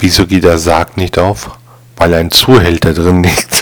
Wieso geht der Sarg nicht auf? Weil ein Zuhälter drin liegt.